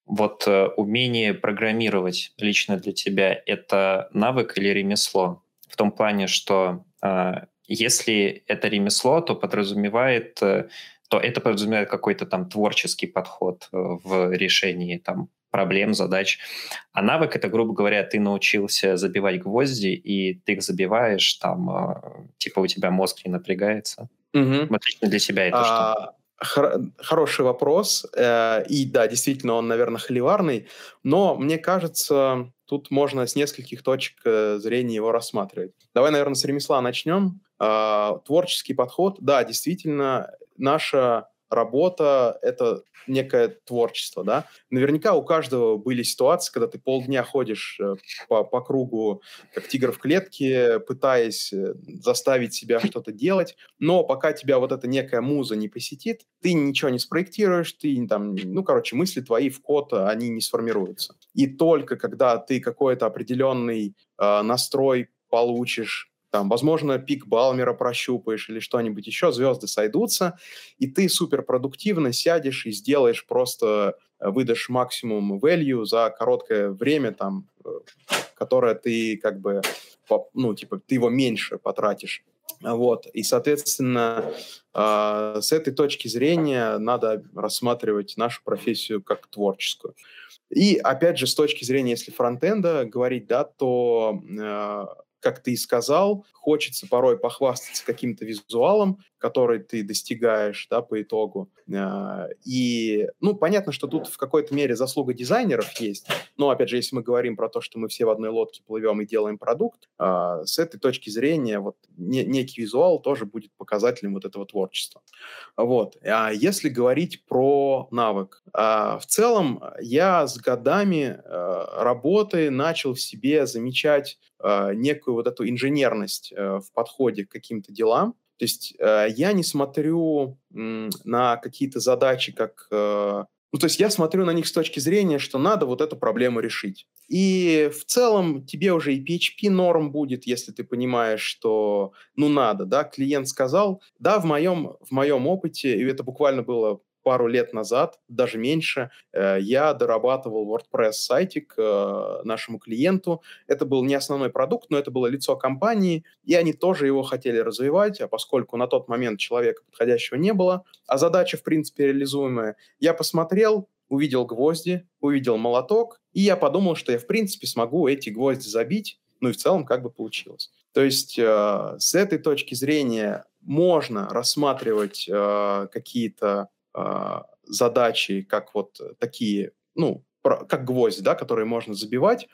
[SPEAKER 1] Вот э, умение программировать лично для тебя – это навык или ремесло? В том плане, что э, если это ремесло, то подразумевает, э, то это подразумевает какой-то там творческий подход э, в решении там проблем, задач. А навык это, грубо говоря, ты научился забивать гвозди, и ты их забиваешь, там, типа у тебя мозг не напрягается. Угу. Вот лично для себя это а, что?
[SPEAKER 2] Хороший вопрос. Э, и да, действительно, он, наверное, холиварный. Но мне кажется, тут можно с нескольких точек э, зрения его рассматривать. Давай, наверное, с ремесла начнем. А, творческий подход. Да, действительно, наша работа — это некое творчество, да. Наверняка у каждого были ситуации, когда ты полдня ходишь э, по, по кругу, как тигр в клетке, пытаясь э, заставить себя что-то делать, но пока тебя вот эта некая муза не посетит, ты ничего не спроектируешь, ты там, ну, короче, мысли твои в код, они не сформируются. И только когда ты какой-то определенный э, настрой получишь там, возможно, пик Балмера прощупаешь или что-нибудь еще, звезды сойдутся, и ты суперпродуктивно сядешь и сделаешь просто, э, выдашь максимум value за короткое время, там, э, которое ты как бы, ну, типа, ты его меньше потратишь. Вот, и, соответственно, э, с этой точки зрения надо рассматривать нашу профессию как творческую. И, опять же, с точки зрения, если фронтенда говорить, да, то как ты и сказал, хочется порой похвастаться каким-то визуалом, который ты достигаешь да, по итогу. А, и, ну, понятно, что тут в какой-то мере заслуга дизайнеров есть, но, опять же, если мы говорим про то, что мы все в одной лодке плывем и делаем продукт, а, с этой точки зрения вот некий визуал тоже будет показателем вот этого творчества. Вот. А если говорить про навык, в целом я с годами работы начал в себе замечать некую вот эту инженерность э, в подходе к каким-то делам. То есть э, я не смотрю на какие-то задачи как... Э, ну, то есть я смотрю на них с точки зрения, что надо вот эту проблему решить. И в целом тебе уже и PHP норм будет, если ты понимаешь, что ну надо, да, клиент сказал, да, в моем, в моем опыте, и это буквально было пару лет назад, даже меньше, э, я дорабатывал WordPress-сайтик э, нашему клиенту. Это был не основной продукт, но это было лицо компании, и они тоже его хотели развивать, а поскольку на тот момент человека подходящего не было, а задача, в принципе, реализуемая, я посмотрел, увидел гвозди, увидел молоток, и я подумал, что я, в принципе, смогу эти гвозди забить, ну и в целом как бы получилось. То есть э, с этой точки зрения можно рассматривать э, какие-то задачи, как вот такие, ну, как гвозди, да, которые можно забивать,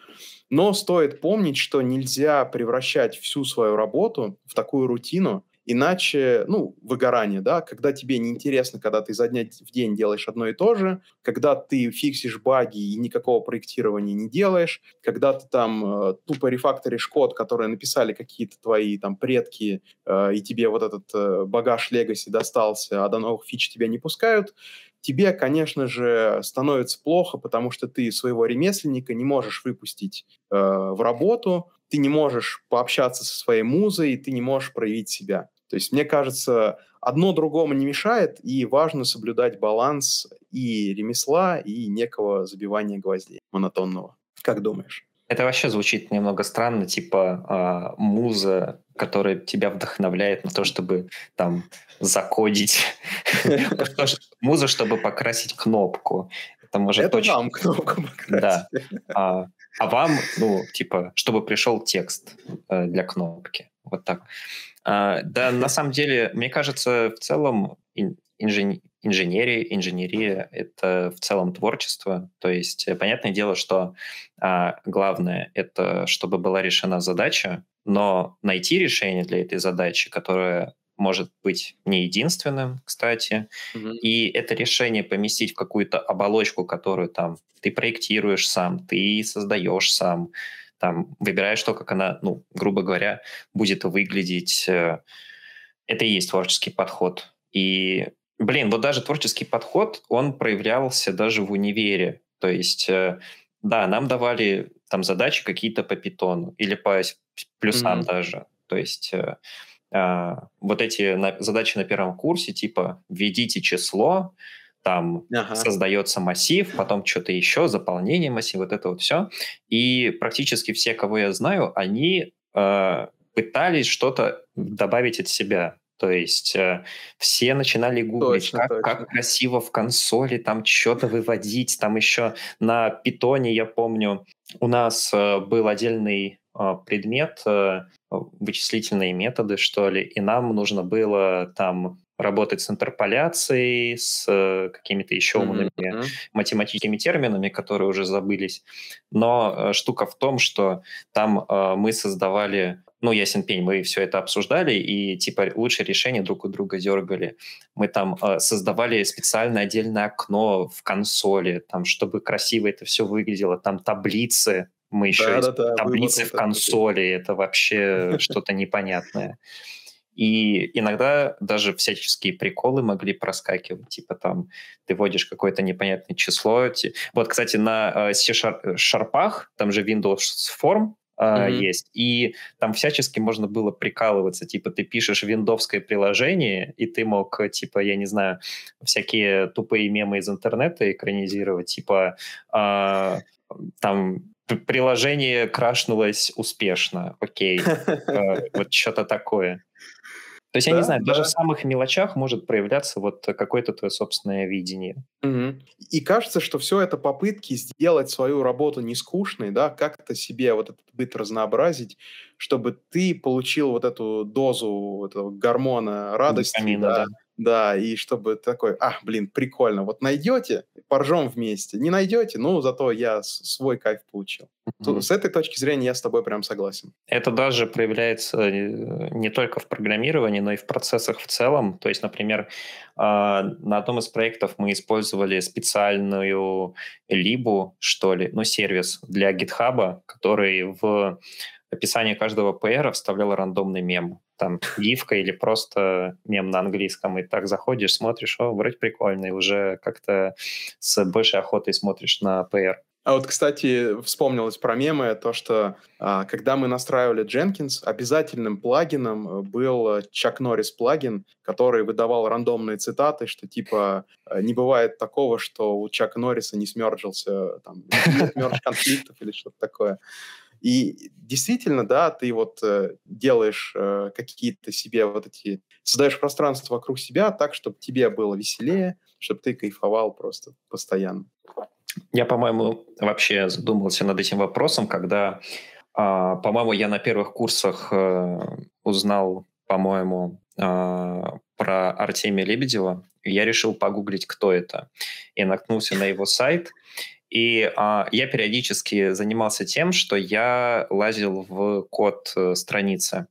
[SPEAKER 2] но стоит помнить, что нельзя превращать всю свою работу в такую рутину, Иначе, ну, выгорание, да, когда тебе неинтересно, когда ты за дня в день делаешь одно и то же, когда ты фиксишь баги и никакого проектирования не делаешь, когда ты там э, тупо рефакторишь код, который написали какие-то твои там предки, э, и тебе вот этот э, багаж Legacy достался, а до новых фич тебя не пускают, тебе, конечно же, становится плохо, потому что ты своего ремесленника не можешь выпустить э, в работу, ты не можешь пообщаться со своей музой, ты не можешь проявить себя. То есть, мне кажется, одно другому не мешает, и важно соблюдать баланс и ремесла, и некого забивания гвоздей монотонного. Как думаешь?
[SPEAKER 1] Это вообще звучит немного странно, типа э, муза, которая тебя вдохновляет на то, чтобы там закодить. Муза, чтобы покрасить кнопку.
[SPEAKER 2] Это может точно... кнопку покрасить.
[SPEAKER 1] Да. А, вам, ну, типа, чтобы пришел текст э, для кнопки. Вот так. А, да, на самом деле, мне кажется, в целом инженер инженерия, инженерия — это в целом творчество. То есть, э, понятное дело, что а, главное — это чтобы была решена задача, но найти решение для этой задачи, которое может быть не единственным, кстати, mm-hmm. и это решение поместить в какую-то оболочку, которую там ты проектируешь сам, ты создаешь сам, там выбираешь то, как она, ну, грубо говоря, будет выглядеть. Э, это и есть творческий подход. И Блин, вот даже творческий подход, он проявлялся даже в универе. То есть, э, да, нам давали там задачи какие-то по питону или по плюсам mm-hmm. даже. То есть э, вот эти задачи на первом курсе, типа введите число, там ага. создается массив, потом что-то еще, заполнение массива, вот это вот все. И практически все, кого я знаю, они э, пытались что-то добавить от себя. То есть э, все начинали гуглить, точно, как, точно. как красиво в консоли там что-то выводить. Там еще на питоне, я помню, у нас э, был отдельный э, предмет, э, вычислительные методы, что ли, и нам нужно было там работать с интерполяцией, с э, какими-то еще умными mm-hmm. математическими терминами, которые уже забылись. Но э, штука в том, что там э, мы создавали ну, ясен пень, мы все это обсуждали, и, типа, лучшее решение друг у друга дергали. Мы там э, создавали специальное отдельное окно в консоли, там, чтобы красиво это все выглядело, там таблицы, мы еще да, да, да, таблицы в консоли, это вообще что-то непонятное. И иногда даже всяческие приколы могли проскакивать, типа там ты вводишь какое-то непонятное число. Вот, кстати, на C-шарпах, там же Windows Form, mm-hmm. есть. И там всячески можно было прикалываться. Типа ты пишешь виндовское приложение, и ты мог, типа, я не знаю, всякие тупые мемы из интернета экранизировать. Типа э, там приложение крашнулось успешно, окей. Э, вот что-то такое. То есть, я не знаю, да. даже в самых мелочах может проявляться вот какое-то твое собственное видение.
[SPEAKER 2] И кажется, что все это попытки сделать свою работу не скучной, да, как-то себе вот этот быт разнообразить, чтобы ты получил вот эту дозу этого гормона радости, Витамина, да, да да, и чтобы такой, а, блин, прикольно, вот найдете, поржем вместе, не найдете, ну, зато я свой кайф получил. Mm-hmm. С этой точки зрения я с тобой прям согласен.
[SPEAKER 1] Это даже проявляется э, не только в программировании, но и в процессах в целом. То есть, например, а, на одном из проектов мы использовали специальную либу, что ли, ну, сервис для GitHub, который в описание каждого PR вставлял рандомный мем там гифка или просто мем на английском, и так заходишь, смотришь, о, вроде прикольно, и уже как-то с большей охотой смотришь на PR.
[SPEAKER 2] А вот, кстати, вспомнилось про мемы, то, что а, когда мы настраивали Jenkins, обязательным плагином был Чак Норрис плагин, который выдавал рандомные цитаты, что типа не бывает такого, что у Чака Норриса не смерджился, там, нет мерж конфликтов или что-то такое. И действительно, да, ты вот э, делаешь э, какие-то себе вот эти, создаешь пространство вокруг себя так, чтобы тебе было веселее, чтобы ты кайфовал просто постоянно.
[SPEAKER 1] Я, по-моему, вообще задумался над этим вопросом, когда, э, по-моему, я на первых курсах э, узнал, по-моему, э, про Артемия Лебедева, я решил погуглить, кто это. И наткнулся на его сайт, и а, я периодически занимался тем, что я лазил в код э, страницы.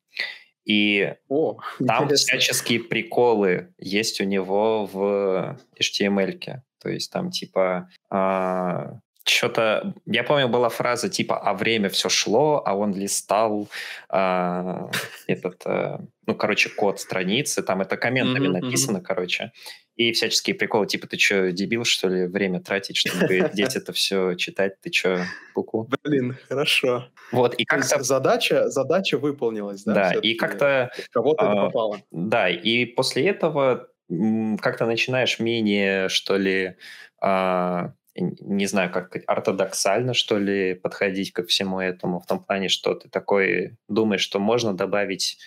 [SPEAKER 1] И О, там интересно. всяческие приколы есть у него в HTML. -ке. То есть там типа... А, что-то, я помню, была фраза типа «а время все шло, а он листал э, этот, э, ну, короче, код страницы, там это комментами mm-hmm, написано, mm-hmm. короче, и всяческие приколы, типа ты что, дебил, что ли, время тратить, чтобы здесь это все читать, ты что, куку?
[SPEAKER 2] Блин, хорошо.
[SPEAKER 1] Вот, и как-то...
[SPEAKER 2] Задача, задача выполнилась, да?
[SPEAKER 1] Да, и как-то...
[SPEAKER 2] Кого-то это попало.
[SPEAKER 1] Да, и после этого как-то начинаешь менее, что ли, а, не знаю, как ортодоксально, что ли, подходить ко всему этому, в том плане, что ты такой думаешь, что можно добавить,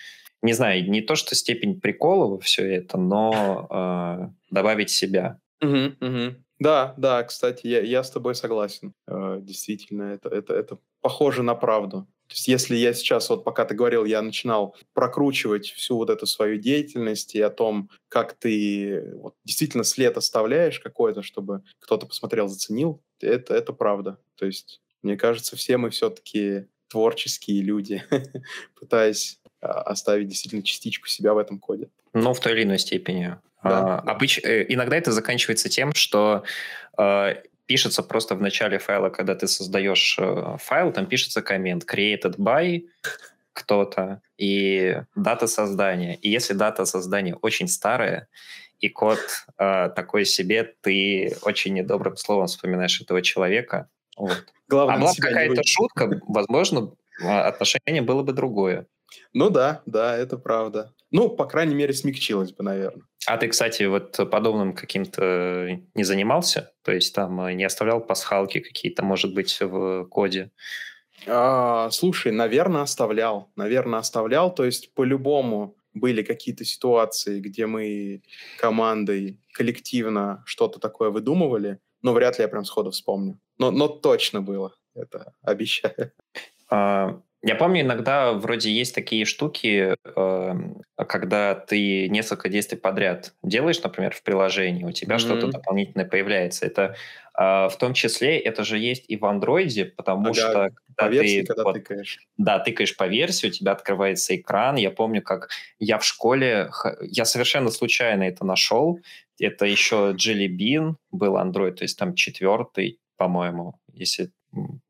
[SPEAKER 1] не знаю, не то, что степень прикола во все это, но э, добавить себя.
[SPEAKER 2] Угу, угу. Да, да, кстати, я, я с тобой согласен. Э, действительно, это, это, это похоже на правду. То есть если я сейчас, вот пока ты говорил, я начинал прокручивать всю вот эту свою деятельность и о том, как ты вот, действительно след оставляешь какой-то, чтобы кто-то посмотрел, заценил, это, это правда. То есть мне кажется, все мы все-таки творческие люди, пытаясь а, оставить действительно частичку себя в этом коде.
[SPEAKER 1] Ну, в той или иной степени. Да, а. Обыч... Э, иногда это заканчивается тем, что э, пишется просто в начале файла, когда ты создаешь э, файл, там пишется коммент created by кто-то и дата создания. И если дата создания очень старая, и код э, такой себе, ты очень недобрым словом вспоминаешь этого человека. Вот. Главное, а была какая-то шутка, возможно, а, отношение было бы другое.
[SPEAKER 2] Ну да, да, это правда. Ну, по крайней мере, смягчилось бы, наверное.
[SPEAKER 1] А ты, кстати, вот подобным каким-то не занимался? То есть там э, не оставлял пасхалки какие-то, может быть, в коде?
[SPEAKER 2] А, слушай, наверное, оставлял. Наверное, оставлял. То есть по-любому были какие-то ситуации, где мы командой коллективно что-то такое выдумывали, но вряд ли я прям сходу вспомню. Но, но точно было, это обещаю.
[SPEAKER 1] А, я помню, иногда вроде есть такие штуки, э, когда ты несколько действий подряд делаешь, например, в приложении, у тебя mm-hmm. что-то дополнительное появляется. Это э, в том числе это же есть и в андроиде, потому ага, что
[SPEAKER 2] когда по версии, ты когда вот, тыкаешь.
[SPEAKER 1] Да, тыкаешь по версии, у тебя открывается экран. Я помню, как я в школе, я совершенно случайно это нашел. Это еще Jelly Bean был Android, то есть там четвертый, по-моему, если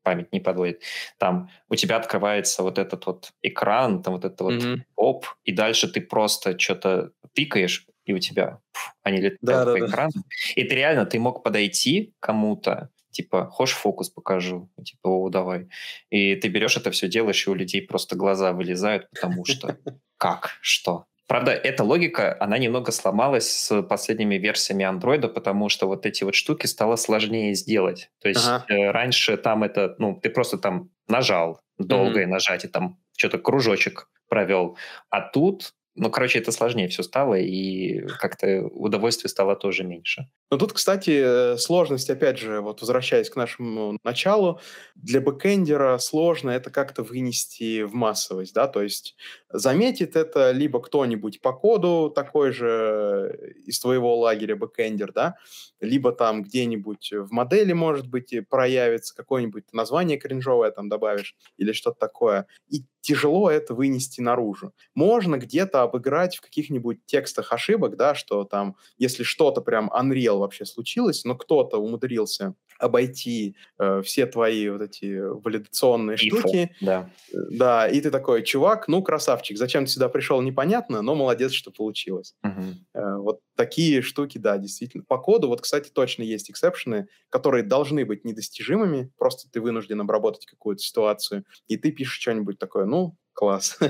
[SPEAKER 1] память не подводит, там у тебя открывается вот этот вот экран, там вот это вот mm-hmm. оп, и дальше ты просто что-то тыкаешь, и у тебя пф, они летают да, по да, экрану. Да. И ты реально, ты мог подойти кому-то, типа, хочешь фокус покажу? Типа, о, давай. И ты берешь это все, делаешь, и у людей просто глаза вылезают, потому что как, что? Правда, эта логика, она немного сломалась с последними версиями андроида, потому что вот эти вот штуки стало сложнее сделать. То есть ага. э, раньше там это, ну, ты просто там нажал, долгое mm-hmm. нажатие, там что-то кружочек провел. А тут ну, короче, это сложнее все стало, и как-то удовольствие стало тоже меньше.
[SPEAKER 2] Но тут, кстати, сложность, опять же, вот возвращаясь к нашему началу, для бэкэндера сложно это как-то вынести в массовость, да, то есть заметит это либо кто-нибудь по коду такой же из твоего лагеря бэкэндер, да, либо там где-нибудь в модели, может быть, проявится какое-нибудь название кринжовое там добавишь или что-то такое. И тяжело это вынести наружу. Можно где-то обыграть в каких-нибудь текстах ошибок, да, что там, если что-то прям Unreal вообще случилось, но кто-то умудрился обойти э, все твои вот эти валидационные Info, штуки.
[SPEAKER 1] Да.
[SPEAKER 2] Э, да, и ты такой, чувак, ну, красавчик, зачем ты сюда пришел, непонятно, но молодец, что получилось.
[SPEAKER 1] Uh-huh.
[SPEAKER 2] Э, вот такие штуки, да, действительно. По коду, вот, кстати, точно есть эксепшены, которые должны быть недостижимыми, просто ты вынужден обработать какую-то ситуацию, и ты пишешь что-нибудь такое, ну, класс.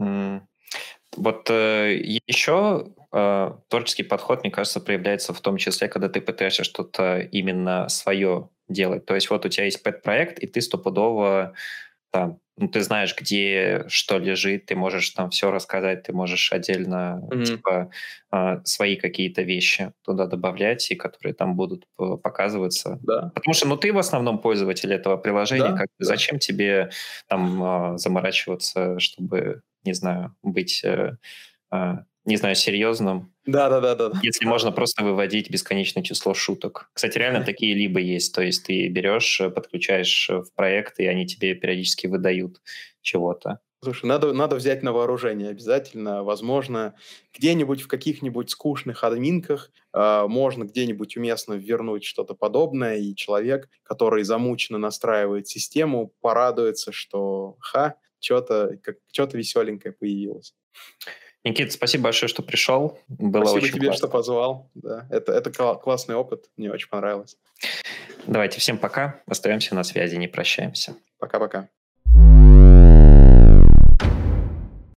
[SPEAKER 1] Mm. Вот э, еще э, творческий подход, мне кажется, проявляется в том числе, когда ты пытаешься что-то именно свое делать. То есть вот у тебя есть пэт-проект, и ты стопудово там, ну, ты знаешь, где что лежит, ты можешь там все рассказать, ты можешь отдельно mm-hmm. типа э, свои какие-то вещи туда добавлять, и которые там будут показываться.
[SPEAKER 2] Да.
[SPEAKER 1] Потому что, ну, ты в основном пользователь этого приложения, да, как, да. зачем тебе там э, заморачиваться, чтобы не знаю, быть, э, э, не знаю, серьезным.
[SPEAKER 2] Да, да, да, да.
[SPEAKER 1] Если можно просто выводить бесконечное число шуток. Кстати, реально такие либо есть. То есть ты берешь, э, подключаешь в проект, и они тебе периодически выдают чего-то.
[SPEAKER 2] Слушай, надо, надо взять на вооружение обязательно. Возможно, где-нибудь в каких-нибудь скучных админках э, можно где-нибудь уместно вернуть что-то подобное, и человек, который замученно настраивает систему, порадуется, что ха, что-то что веселенькое появилось.
[SPEAKER 1] Никита, спасибо большое, что пришел.
[SPEAKER 2] Было спасибо очень тебе, классно. что позвал. Да, это, это классный опыт, мне очень понравилось.
[SPEAKER 1] Давайте, всем пока. Остаемся на связи, не прощаемся.
[SPEAKER 2] Пока-пока.